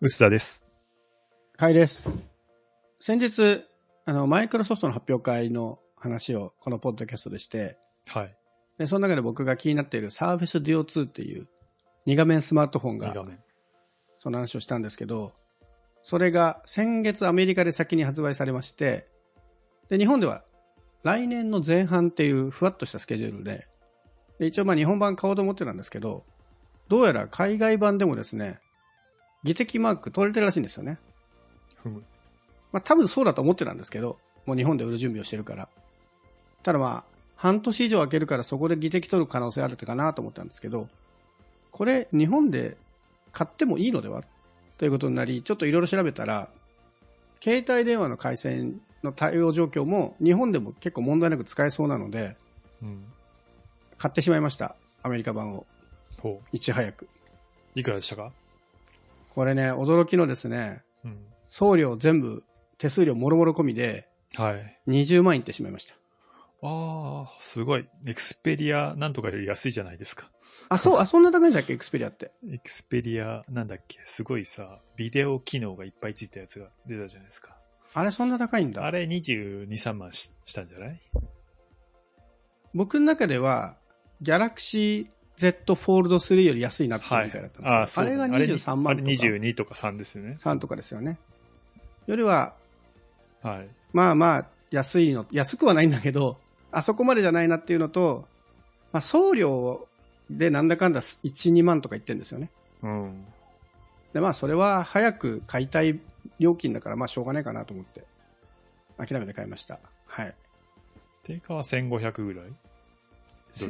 薄田です。はいです。先日、あの、マイクロソフトの発表会の話をこのポッドキャストでして、はい。で、その中で僕が気になっている Surface Duo 2っていう2画面スマートフォンが。その話をしたんですけど、それが先月アメリカで先に発売されまして、で、日本では来年の前半っていうふわっとしたスケジュールで、で一応まあ日本版買おうと思ってたんですけど、どうやら海外版でもですね、技的マーク取れてるらしいんですよね。まあ多分そうだと思ってたんですけど、もう日本で売る準備をしてるから。ただまあ、半年以上空けるからそこで技的取る可能性あるかなと思ったんですけど、これ日本で買ってもいいのでは？ということになり、ちょっといろいろ調べたら、携帯電話の回線の対応状況も日本でも結構問題なく使えそうなので、うん。買ってしまいました。アメリカ版を。ほいち早く。う。いくらでしたか？これね、驚きのですね、うん。送料全部、手数料もろもろ込みではい。20万いってしまいました。ああ、すごい。エクスペリアなんとかより安いじゃないですか。あ、そう、あ、そんな高いんじゃっけ？エクスペリアって。エクスペリアなんだっけ？すごいさ、ビデオ機能がいっぱいついたやつが出たじゃないですか。あれそんな高いんだ。あれ22、3万ししたんじゃない？僕の中では、ギャラクシー Z フォールド3より安いなってみたいだったんですけど、ああ、そうあれがあれ23万あれとか22とか3ですよね。3とかですよね。よりは、はい。まあまあ、安いの、安くはないんだけど、あそこまでじゃないなっていうのと、まあ、送料でなんだかんだ1、2万とか言ってるんですよね。うん。で、まあ、それは早く買いたい料金だから、まあ、しょうがないかなと思って、諦めて買いました。はい。定価は1500ぐらいどれぐらい？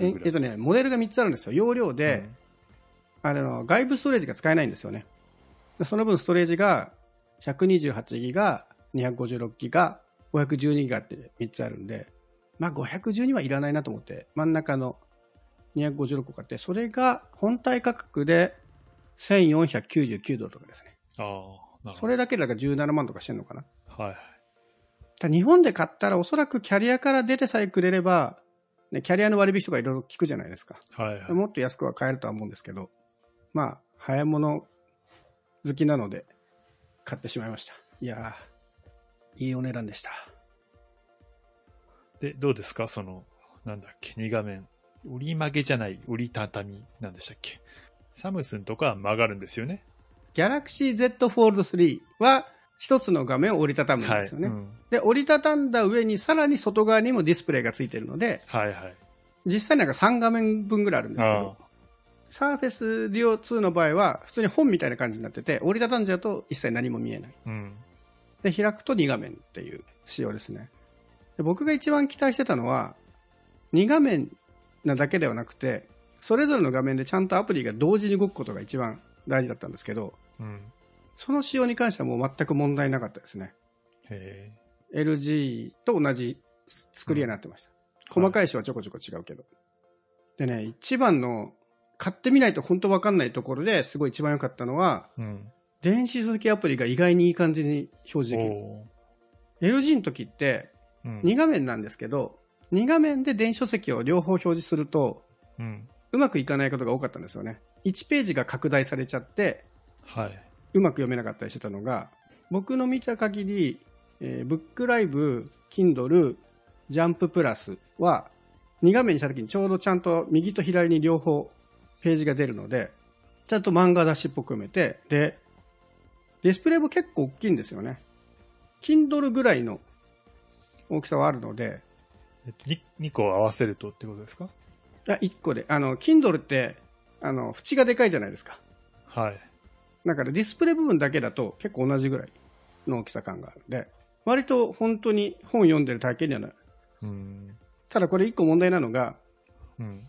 えっとね、モデルが3つあるんですよ。容量で、あれの外部ストレージが使えないんですよね。でその分ストレージが128ギガ、256ギガ、512ギガって3つあるんで、まあ512はいらないなと思って、真ん中の256個買って、それが本体価格で1499ドルとかですね。うん、ああ、なるほど。それだけでだから17万とかしてんのかな。はい。日本で買ったらおそらくキャリアから出てさえくれれば、ね、キャリアの割引とかいろいろ聞くじゃないですか。はいはい。もっと安くは買えるとは思うんですけど、まあ、早物好きなので、買ってしまいました。いやー、いいお値段でした。で、どうですか？その、なんだっけ、2画面。折り曲げじゃない、折りたたみなんでしたっけ？サムスンとかは曲がるんですよね。Galaxy Z Fold 3は、一つの画面を折りたたむんですよね。うんで、折りたたんだ上に、さらに外側にもディスプレイがついてるので、はいはい。実際なんか3画面分ぐらいあるんですけど、Surface Duo 2の場合は、普通に本みたいな感じになってて、折りたたんじゃうと一切何も見えない。うん。で、開くと2画面っていう仕様ですね。で僕が一番期待してたのは、2画面なだけではなくて、それぞれの画面でちゃんとアプリが同時に動くことが一番大事だったんですけど、うん。その仕様に関してはもう全く問題なかったですね。へ LG と同じ作りになってました。細かい種はちょこちょこ違うけど。でね、一番の、買ってみないと本当わかんないところですごい一番良かったのは、え。うん。電子書籍アプリが意外にいい感じに表示できる。お LG の時って、ーうん。2画面なんですけど、2画面で電子書籍を両方表示すると、うん。うまくいかないことが多かったんですよね。1ページが拡大されちゃって、はい。うまく読めなかったりしてたのが、僕の見た限り、えー、ブックライブ、Kindle、ジャンププラスは、2画面にした時にちょうどちゃんと右と左に両方ページが出るので、ちゃんと漫画雑誌っぽく読めて、で、ディスプレイも結構大きいんですよね。Kindle ぐらいの大きさはあるので、えっと、2, 2個合わせるとってことですか？あ1個で、あの、Kindle って、あの、縁がでかいじゃないですか。はい。だからディスプレイ部分だけだと結構同じぐらいの大きさ感があるんで、割と本当に本読んでる体験にはなる。うん。ただこれ一個問題なのが、うん。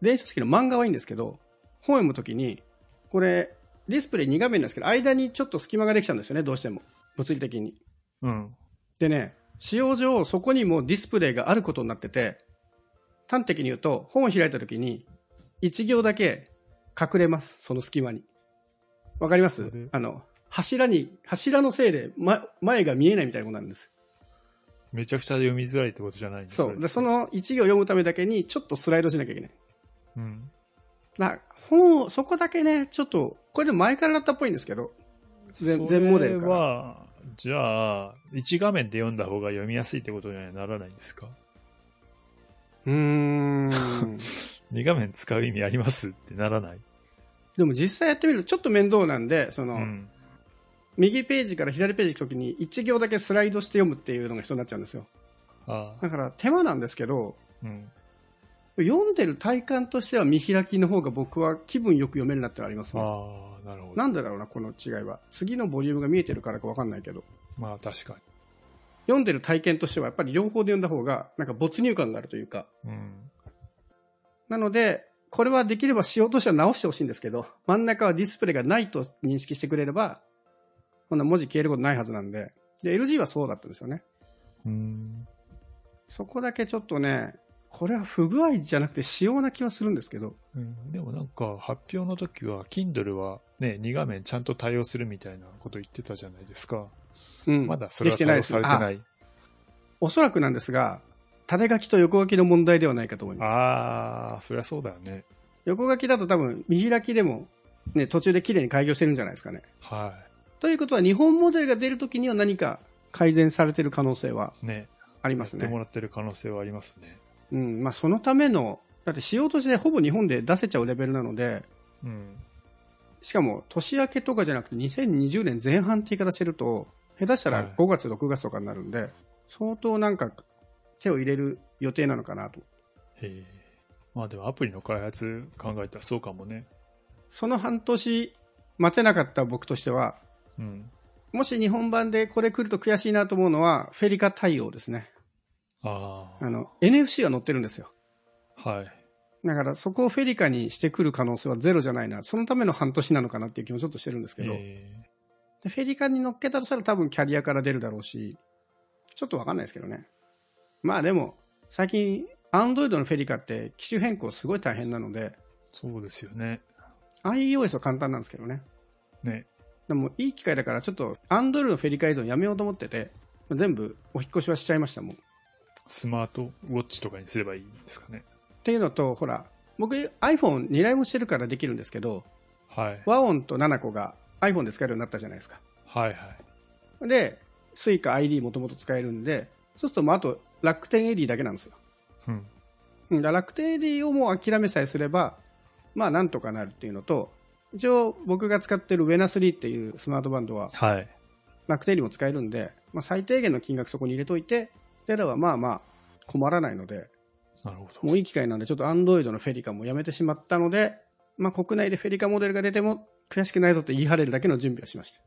電子書籍の漫画はいいんですけど、本読むときに、これ、ディスプレイ2画面なんですけど、間にちょっと隙間ができちゃうんですよね、どうしても。物理的に。うん。でね、使用上、そこにもディスプレイがあることになってて、端的に言うと、本を開いたときに、1行だけ隠れます、その隙間に。わかります？あの、柱に、柱のせいで、ま、前が見えないみたいなことなんです。めちゃくちゃ読みづらいってことじゃないんですそう。で、そ、の1行読むためだけに、ちょっとスライドしなきゃいけない。うん。な本を、そこだけね、ちょっと、これでも前からだったっぽいんですけど、全全モデルから。は、じゃあ、1画面で読んだ方が読みやすいってことにはならないんですか？うーん。?2 画面使う意味あります？ってならない？でも実際やってみるとちょっと面倒なんで、その、うん。右ページから左ページ行くときに1行だけスライドして読むっていうのが必要になっちゃうんですよ。ああ。だから手間なんですけど、うん。読んでる体感としては見開きの方が僕は気分よく読めるなってのありますね。ああ、なるほど。なんでだろうな、この違いは。次のボリュームが見えてるからかわかんないけど。まあ確か読んでる体験としてはやっぱり両方で読んだ方がなんか没入感があるというか。に。うん。なので、これはできれば仕様としては直してほしいんですけど、真ん中はディスプレイがないと認識してくれれば、こんな文字消えることないはずなんで。で、LG はそうだったんですよね。うん。そこだけちょっとね、これは不具合じゃなくて仕様な気はするんですけど。うん、でもなんか発表の時は Kindle はね、2画面ちゃんと対応するみたいなこと言ってたじゃないですか。うん。まだそれは対応されてなあい。おそらくなんですが、縦書きと横書きの問題ではないかと思います。ああ、そりゃそうだよね。横書きだと多分見開きでも、ね、途中で綺麗に開業してるんじゃないですかね。はということは日本モデルが出るときには何か改善されてる可能性はいね。ありますね。やってもらってる可能性はありますね。うん。まあそのための、だって仕様としてほぼ日本で出せちゃうレベルなので、うん。しかも年明けとかじゃなくて2020年前半って言い方してると、下手したらはい5月、6月とかになるんで、相当なんか手を入れる予定なのかなと。へえ。まあでもアプリの開発考えたらそうかもね。その半年待てなかった僕としては、うん。もし日本版でこれ来ると悔しいなと思うのは、フェリカ対応ですね。ああの、NFC が載ってるんですよ。あ。はい。だからそこをフェリカにしてくる可能性はゼロじゃないな。そのための半年なのかなっていう気もちょっとしてるんですけど、えでフェリカに乗っけたとしたら多分キャリアから出るだろうし、ちょっとわかんないですけどね。まあでも、最近、アンドロイドのフェリカって機種変更すごい大変なので、そうですよね。iOS は簡単なんですけどね。ね。でもいい機会だからちょっとアンドロイドのフェリカ依存やめようと思ってて、全部お引っ越しはしちゃいましたもん。スマートウォッチとかにすればいいんですかね。っていうのと、ほら、僕 iPhone2 台もしてるからできるんですけど、はい。和音と7個が iPhone で使えるようになったじゃないですか。はいはい。で、Suica ID もともと使えるんで、そうするともうあと楽天 AD だけなんですよ。うん。うんだ楽天 AD をもう諦めさえすれば、まあなんとかなるっていうのと、一応僕が使ってる Wena3 っていうスマートバンドははい。楽天 AD も使えるんで、まあ、最低限の金額そこに入れといて、であればまあまあ困らないので、なるほど。もういい機会なんで、ちょっと Android のフェリカもやめてしまったので、まあ国内でフェリカモデルが出ても悔しくないぞと言い張れるだけの準備をしました。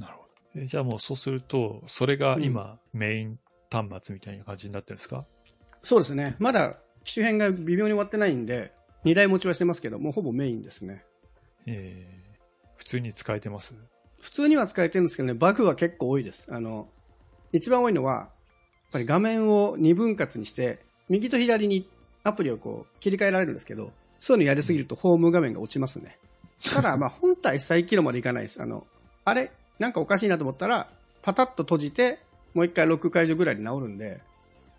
なるほど。えじゃあもうそうすると、それが今、メイン端末みたいな感じになってるんですか？そうですね。まだ機種編が微妙に終わってないんで、2台持ちはしてますけど、もうほぼメインですね。えー、普通に使えてます？普通には使えてるんですけどね、バグは結構多いです。あの、一番多いのは、やっぱり画面を2分割にして、右と左にアプリをこう切り替えられるんですけど、そういうのやりすぎるとホーム画面が落ちますね。ただ、まあ本体再起動までいかないです。あの、あれ？なんかおかしいなと思ったら、パタッと閉じて、もう一回ロック解除ぐらいで治るんで、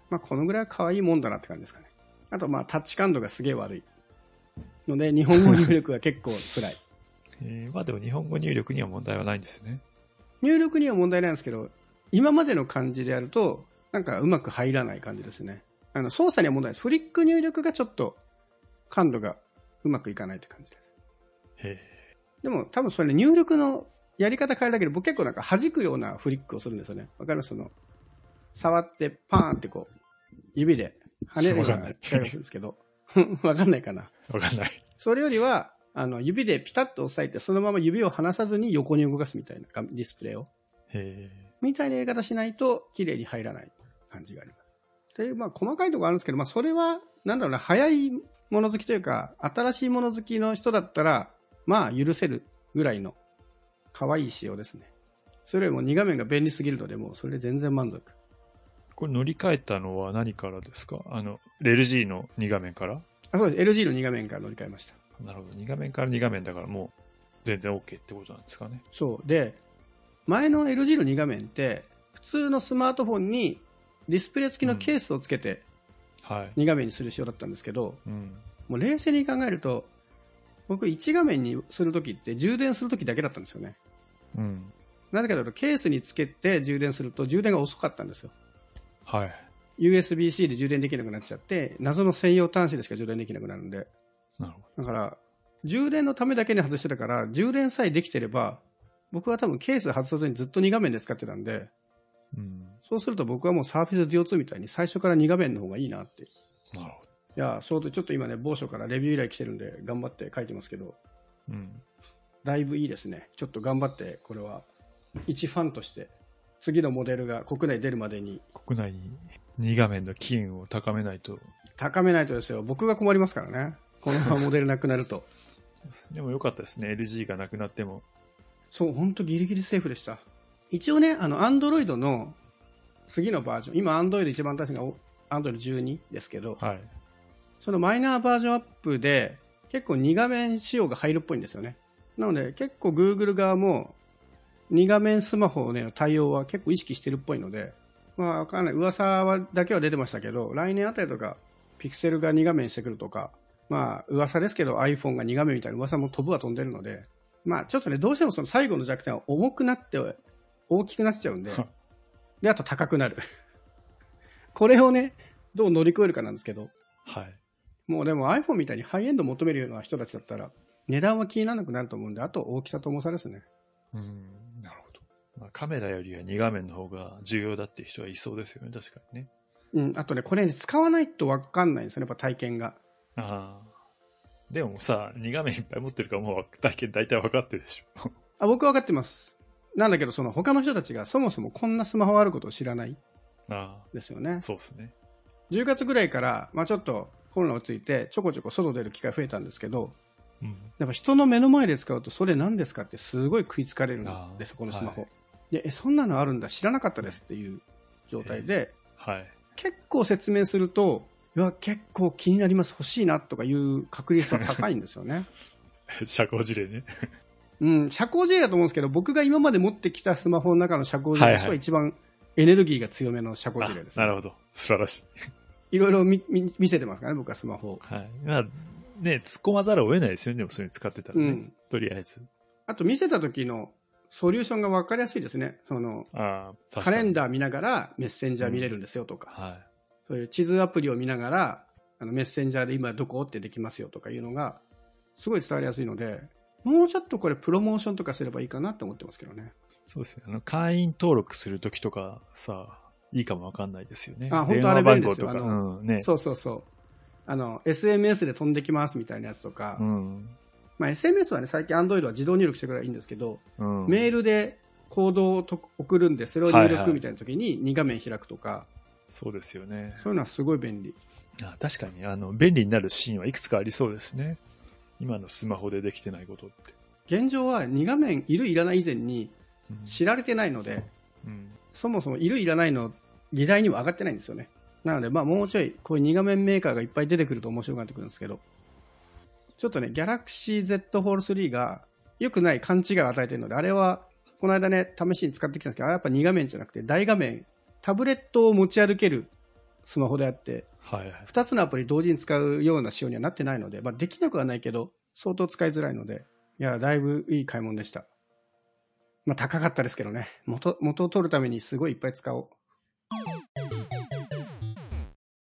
まあこのぐらいは可愛いもんだなって感じですかね。あとまあタッチ感度がすげえ悪い。ので、日本語入力が結構辛い。えー、まあでも日本語入力には問題はないんですよね。入力には問題ないんですけど、今までの感じでやると、なんかうまく入らない感じですね。あの操作には問題ないです。フリック入力がちょっと感度がうまくいかないって感じです。へでも多分それ入力のやり方変えるだけで僕結構なんか弾くようなフリックをするんですよね。わかりますその、触ってパーンってこう、指で跳ねるようなわかんない使い方するんですけど、わかんないかな。え。わかんない。それよりは、あの、指でピタッと押さえて、そのまま指を離さずに横に動かすみたいな画ディスプレイを。へみたいなやり方しないと綺麗に入らない感じがあります。という、まあ、細かいところあるんですけど、まあ、それは、なんだろうな、早いもの好きというか、新しいもの好きの人だったら、まあ、許せるぐらいの可愛い仕様ですね。それよりも2画面が便利すぎるので、もうそれで全然満足。これ乗り換えたのは何からですか？あの、LG の2画面から？あ、そうです。LG の2画面から乗り換えました。なるほど。2画面から2画面だからもう全然 OK ってことなんですかね？そう。で、前の LG の2画面って、普通のスマートフォンにディスプレイ付きのケースをつけてはい。2画面にする仕様だったんですけど、うん。もう冷静に考えると、僕1画面にするときって充電するときだけだったんですよね。うん。なぜかというと、ケースにつけて充電すると充電が遅かったんですよ。はい。USB-C で充電できなくなっちゃって、謎の専用端子でしか充電できなくなるんで、なるほだから、充電のためだけに外してたから、充電さえできてれば、僕は多分ケース外さずにずっと2画面で使ってたんで、ど。うん。そうすると僕はもう Surface Duo 2みたいに最初から2画面の方がいいなって。いなるほや、そうでちょっと今ね、某所からレビュー依頼来てるんで、頑張って書いてますけど、ど。うん。だいぶいいですね。ちょっと頑張って、これは、一ファンとして、次のモデルが国内出るまでに国内に2画面の機運を高めないと。高めないとですよ。僕が困りますからね。このままモデルなくなると。でもよかったですね。LG がなくなっても。そう、ほんとギリギリセーフでした。一応ね、あの、Android の次のバージョン、今 Android 一番新しいのがお Android 12ですけど、はい。そのマイナーバージョンアップで結構2画面仕様が入るっぽいんですよね。なので結構 Google 側も2画面スマホの対応は結構意識してるっぽいので、まあわかんない。噂はだけは出てましたけど、来年あたりとか Pixel が2画面してくるとか、まあ噂ですけど iPhone が2画面みたいな噂も飛ぶは飛んでるので、まあちょっとね、どうしてもその最後の弱点は重くなって大きくなっちゃうんで、で、あと高くなる。これをね、どう乗り越えるかなんですけど、はい。もうでも iPhone みたいにハイエンド求めるような人たちだったら、値段は気にならなくなると思うんで、あと大きさと重さですね。うん。なるほど。まあ、カメラよりは2画面の方が重要だっていう人はいそうですよね。確かにね。うん、あとね、これね、使わないと分かんないんですよね、やっぱ体験が。ああ。でもさ、2画面いっぱい持ってるからもう体験大体分かってるでしょ。あ僕は分かってます。なんだけど、その他の人たちがそもそもこんなスマホあることを知らないあですよねあ。。そうですね。10月ぐらいから、まあちょっとコロナ落ち着いて、ちょこちょこ外出る機会増えたんですけど、うん。やっぱ人の目の前で使うと、それ何ですかってすごい食いつかれるんですよ、このスマホ。はで、え、そんなのあるんだ、知らなかったですっていう状態で、はい。結構説明すると、いや、結構気になります、欲しいなとかいう確率は高いんですよね。社交辞令ね。うん、社交辞令だと思うんですけど、僕が今まで持ってきたスマホの中の社交辞令としてはいはいは一番エネルギーが強めの社交辞令です、あなるほど。素晴らしい。いろいろ見見見せてますからね、僕はスマホを。はい。まあ、ね、突っ込まざるを得ないですよね。でもそういうの使ってたらね。うんとりあえず。あと見せた時のソリューションが分かりやすいですね。そのああ、確カ。レンダー見ながらメッセンジャー見れるんですよとか、はそういう地図アプリを見ながらあのメッセンジャーで今どこってできますよとかいうのがすごい伝わりやすいので、もうちょっとこれプロモーションとかすればいいかなって思ってますけどね。い。そうですね。あの、会員登録するときとかさ、いいかもわかんないですよね。あ本当あれ便利です。よあのうん。ね。そうそうそう。あの、SMS で飛んできますみたいなやつとか、うん。まあ、SMS はね、最近 Android は自動入力してくればいいんですけど、うん。メールでコードをと送るんで、それを入はいはい力みたいな時に2画面開くとか、そうですよね。そういうのはすごい便利。あ確かに、あの、便利になるシーンはいくつかありそうですね。今のスマホでできてないことって。現状は2画面いるいらない以前にうん知られてないので、うん。そもそもいるいらないの議題には上がってないんですよね。なので、まあもうちょい、こういう2画面メーカーがいっぱい出てくると面白くなってくるんですけど、ちょっとね、Galaxy Z Fold 3が良くない勘違いを与えてるので、あれは、この間ね、試しに使ってきたんですけど、あれやっぱ2画面じゃなくて大画面、タブレットを持ち歩けるスマホであって、はいはい。2つのアプリ同時に使うような仕様にはなってないので、まあできなくはないけど、相当使いづらいので、いや、だいぶいい買い物でした。まあ高かったですけどね、元、元を取るためにすごいいっぱい使おう。